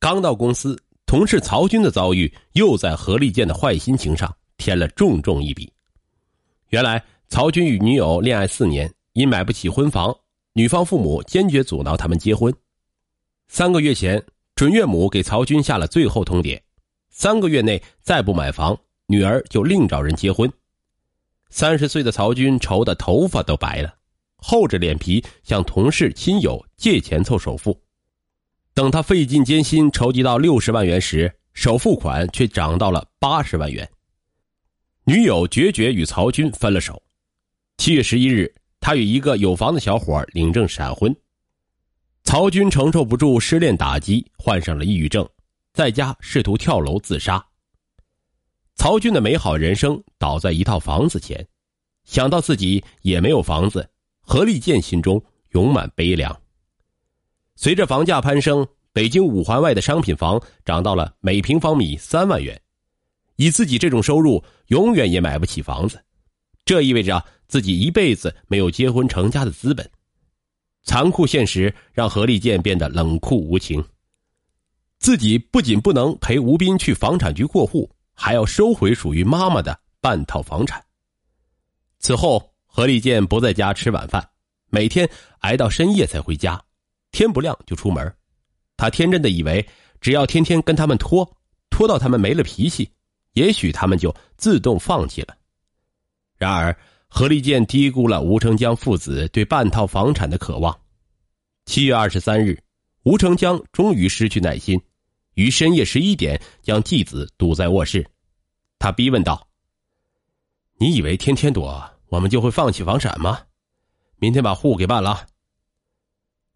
刚到公司，同事曹军的遭遇又在何立建的坏心情上添了重重一笔。原来，曹军与女友恋爱四年，因买不起婚房，女方父母坚决阻挠他们结婚。三个月前，准岳母给曹军下了最后通牒：三个月内再不买房，女儿就另找人结婚。三十岁的曹军愁得头发都白了，厚着脸皮向同事亲友借钱凑首付。等他费尽艰辛筹集到六十万元时，首付款却涨到了八十万元。女友决绝与曹军分了手。七月十一日，他与一个有房的小伙领证闪婚。曹军承受不住失恋打击，患上了抑郁症，在家试图跳楼自杀。曹军的美好人生倒在一套房子前，想到自己也没有房子，何立建心中涌满悲凉。随着房价攀升，北京五环外的商品房涨到了每平方米三万元，以自己这种收入，永远也买不起房子，这意味着自己一辈子没有结婚成家的资本。残酷现实让何立建变得冷酷无情，自己不仅不能陪吴斌去房产局过户。还要收回属于妈妈的半套房产。此后，何立建不在家吃晚饭，每天挨到深夜才回家，天不亮就出门。他天真的以为，只要天天跟他们拖，拖到他们没了脾气，也许他们就自动放弃了。然而，何立建低估了吴成江父子对半套房产的渴望。七月二十三日，吴成江终于失去耐心。于深夜十一点将继子堵在卧室，他逼问道：“你以为天天躲我们就会放弃房产吗？明天把户给办了。”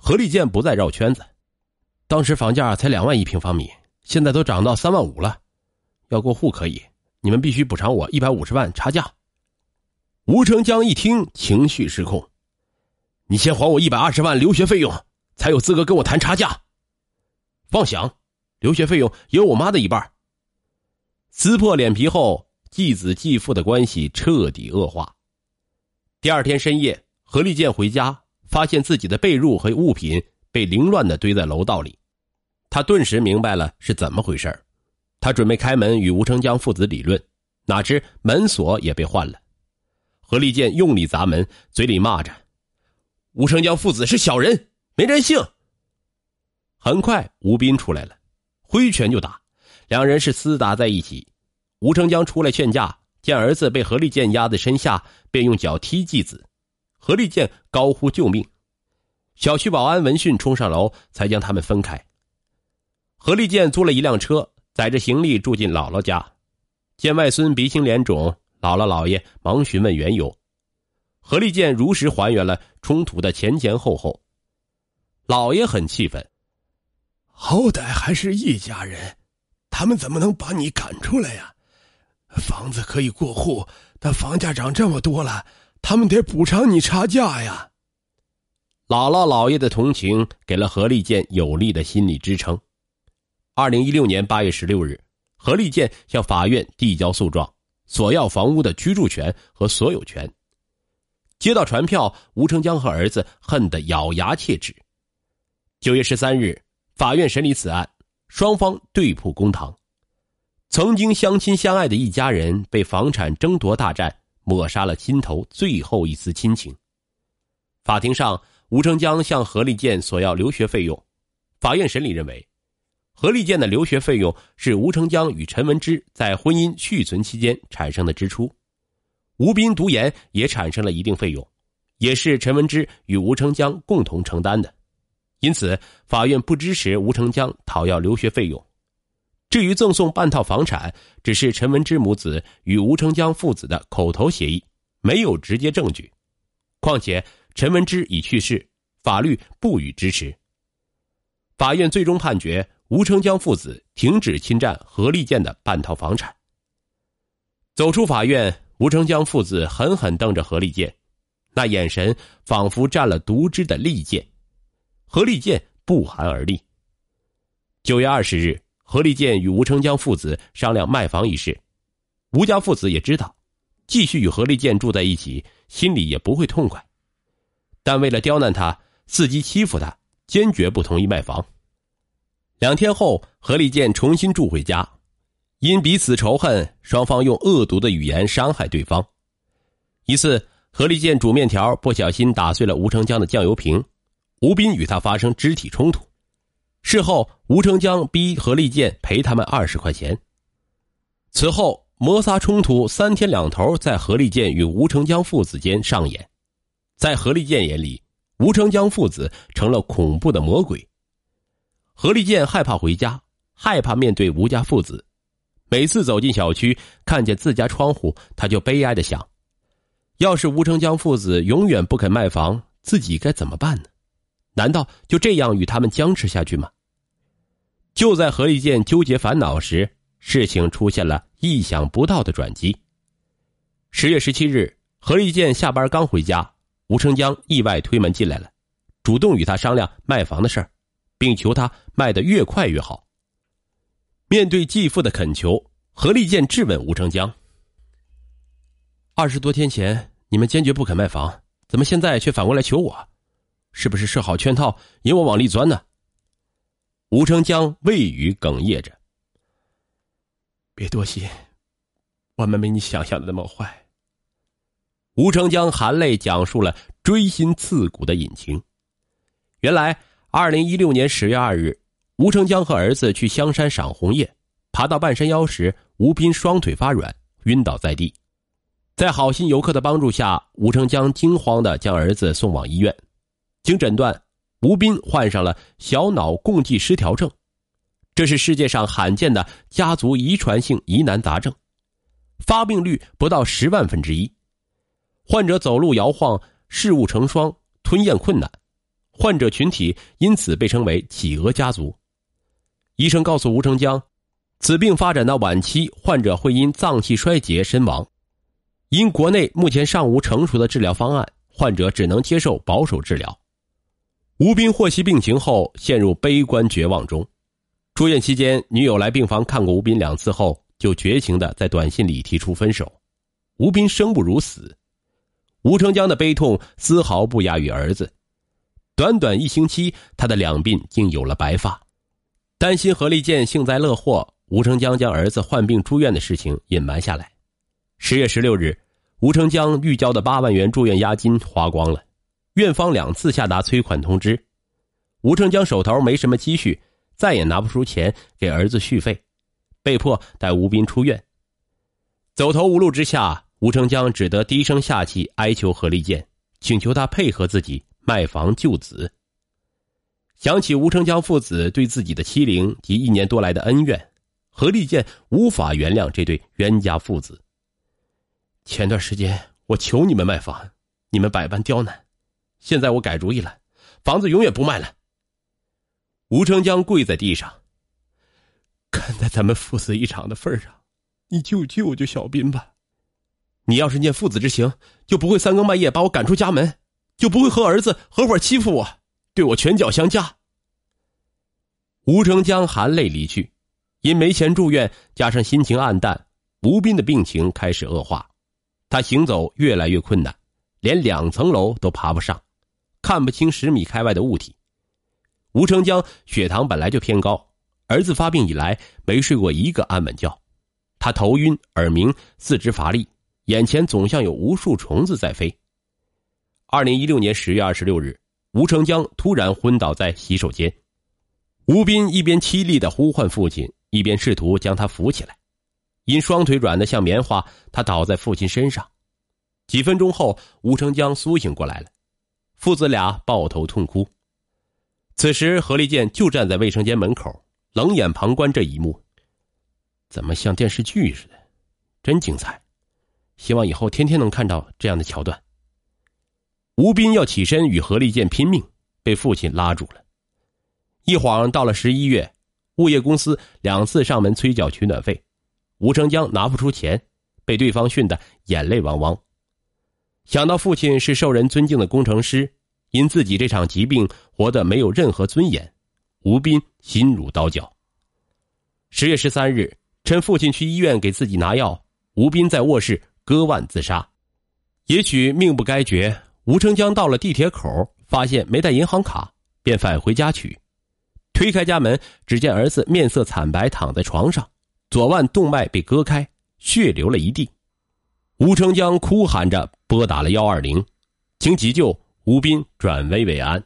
何立建不再绕圈子，当时房价才两万一平方米，现在都涨到三万五了。要过户可以，你们必须补偿我一百五十万差价。吴成江一听，情绪失控：“你先还我一百二十万留学费用，才有资格跟我谈差价。”妄想！留学费用有我妈的一半。撕破脸皮后，继子继父的关系彻底恶化。第二天深夜，何立建回家，发现自己的被褥和物品被凌乱的堆在楼道里，他顿时明白了是怎么回事他准备开门与吴成江父子理论，哪知门锁也被换了。何立建用力砸门，嘴里骂着：“吴成江父子是小人，没人性。”很快，吴斌出来了。挥拳就打，两人是厮打在一起。吴成江出来劝架，见儿子被何立建压在身下，便用脚踢继子。何立建高呼救命，小区保安闻讯冲上楼，才将他们分开。何立建租了一辆车，载着行李住进姥姥家。见外孙鼻青脸肿，姥姥姥爷忙询问缘由。何立建如实还原了冲突的前前后后。姥爷很气愤。好歹还是一家人，他们怎么能把你赶出来呀？房子可以过户，但房价涨这么多了，他们得补偿你差价呀。姥姥姥爷的同情给了何立建有力的心理支撑。二零一六年八月十六日，何立建向法院递交诉状，索要房屋的居住权和所有权。接到传票，吴成江和儿子恨得咬牙切齿。九月十三日。法院审理此案，双方对簿公堂。曾经相亲相爱的一家人被房产争夺大战抹杀了心头最后一丝亲情。法庭上，吴成江向何立建索要留学费用。法院审理认为，何立建的留学费用是吴成江与陈文之在婚姻续存期间产生的支出。吴斌读研也产生了一定费用，也是陈文之与吴成江共同承担的。因此，法院不支持吴成江讨要留学费用。至于赠送半套房产，只是陈文之母子与吴成江父子的口头协议，没有直接证据。况且陈文之已去世，法律不予支持。法院最终判决吴成江父子停止侵占何立建的半套房产。走出法院，吴成江父子狠狠瞪着何立建，那眼神仿佛沾了毒汁的利剑。何立建不寒而栗。九月二十日，何立建与吴成江父子商量卖房一事。吴家父子也知道，继续与何立建住在一起，心里也不会痛快。但为了刁难他，伺机欺负他，坚决不同意卖房。两天后，何立健重新住回家，因彼此仇恨，双方用恶毒的语言伤害对方。一次，何立健煮面条不小心打碎了吴成江的酱油瓶，吴斌与他发生肢体冲突。事后，吴成江逼何立健赔他们二十块钱。此后，摩擦冲突三天两头在何立健与吴成江父子间上演。在何立健眼里，吴成江父子成了恐怖的魔鬼。何立健害怕回家，害怕面对吴家父子。每次走进小区，看见自家窗户，他就悲哀的想。要是吴成江父子永远不肯卖房，自己该怎么办呢？难道就这样与他们僵持下去吗？就在何立健纠结烦恼时，事情出现了意想不到的转机。十月十七日，何立健下班刚回家，吴成江意外推门进来了，主动与他商量卖房的事儿，并求他卖得越快越好。面对继父的恳求，何立健质问吴成江。二十多天前，你们坚决不肯卖房，怎么现在却反过来求我？是不是设好圈套，引我往里钻呢？吴成江未语，哽咽着。别多心，我们没你想象的那么坏。吴成江含泪讲述了锥心刺骨的隐情。原来，二零一六年十月二日，吴成江和儿子去香山赏红叶，爬到半山腰时，吴斌双腿发软，晕倒在地。在好心游客的帮助下，吴成江惊慌的将儿子送往医院。经诊断，吴斌患上了小脑共济失调症，这是世界上罕见的家族遗传性疑难杂症，发病率不到十万分之一。患者走路摇晃，事物成双，吞咽困难，患者群体因此被称为“企鹅家族”。医生告诉吴成江，此病发展到晚期，患者会因脏器衰竭身亡。因国内目前尚无成熟的治疗方案，患者只能接受保守治疗。吴斌获悉病情后，陷入悲观绝望中。住院期间，女友来病房看过吴斌两次后，就绝情的在短信里提出分手。吴斌生不如死。吴成江的悲痛丝毫不亚于儿子。短短一星期，他的两鬓竟有了白发。担心何立健幸灾乐祸，吴成江将儿子患病住院的事情隐瞒下来。十月十六日。吴成江预交的八万元住院押金花光了，院方两次下达催款通知，吴成江手头没什么积蓄，再也拿不出钱给儿子续费，被迫带吴斌出院。走投无路之下，吴成江只得低声下气哀求何立健，请求他配合自己卖房救子。想起吴成江父子对自己的欺凌及一年多来的恩怨，何立健无法原谅这对冤家父子。前段时间我求你们卖房，你们百般刁难，现在我改主意了，房子永远不卖了。吴成江跪在地上，看在咱们父子一场的份上，你就救救小斌吧。你要是念父子之情，就不会三更半夜把我赶出家门，就不会和儿子合伙欺负我，对我拳脚相加。吴成江含泪离去，因没钱住院，加上心情暗淡，吴斌的病情开始恶化。他行走越来越困难，连两层楼都爬不上，看不清十米开外的物体。吴成江血糖本来就偏高，儿子发病以来没睡过一个安稳觉，他头晕、耳鸣、四肢乏力，眼前总像有无数虫子在飞。二零一六年十月二十六日，吴成江突然昏倒在洗手间，吴斌一边凄厉的呼唤父亲，一边试图将他扶起来。因双腿软的像棉花，他倒在父亲身上。几分钟后，吴成江苏醒过来了，父子俩抱头痛哭。此时，何立健就站在卫生间门口，冷眼旁观这一幕。怎么像电视剧似的？真精彩！希望以后天天能看到这样的桥段。吴斌要起身与何立健拼命，被父亲拉住了。一晃到了十一月，物业公司两次上门催缴取暖费。吴成江拿不出钱，被对方训得眼泪汪汪。想到父亲是受人尊敬的工程师因自己这场疾病活得没有任何尊严吴斌心如刀绞。十月十三日趁父亲去医院给自己拿药吴斌在卧室割腕自杀。也许命不该绝吴成江到了地铁口发现没带银行卡便返回家取。推开家门只见儿子面色惨白躺在床上左腕动脉被割开血流了一地。吴成江哭喊着拨打了幺二零经急救吴斌转危为安。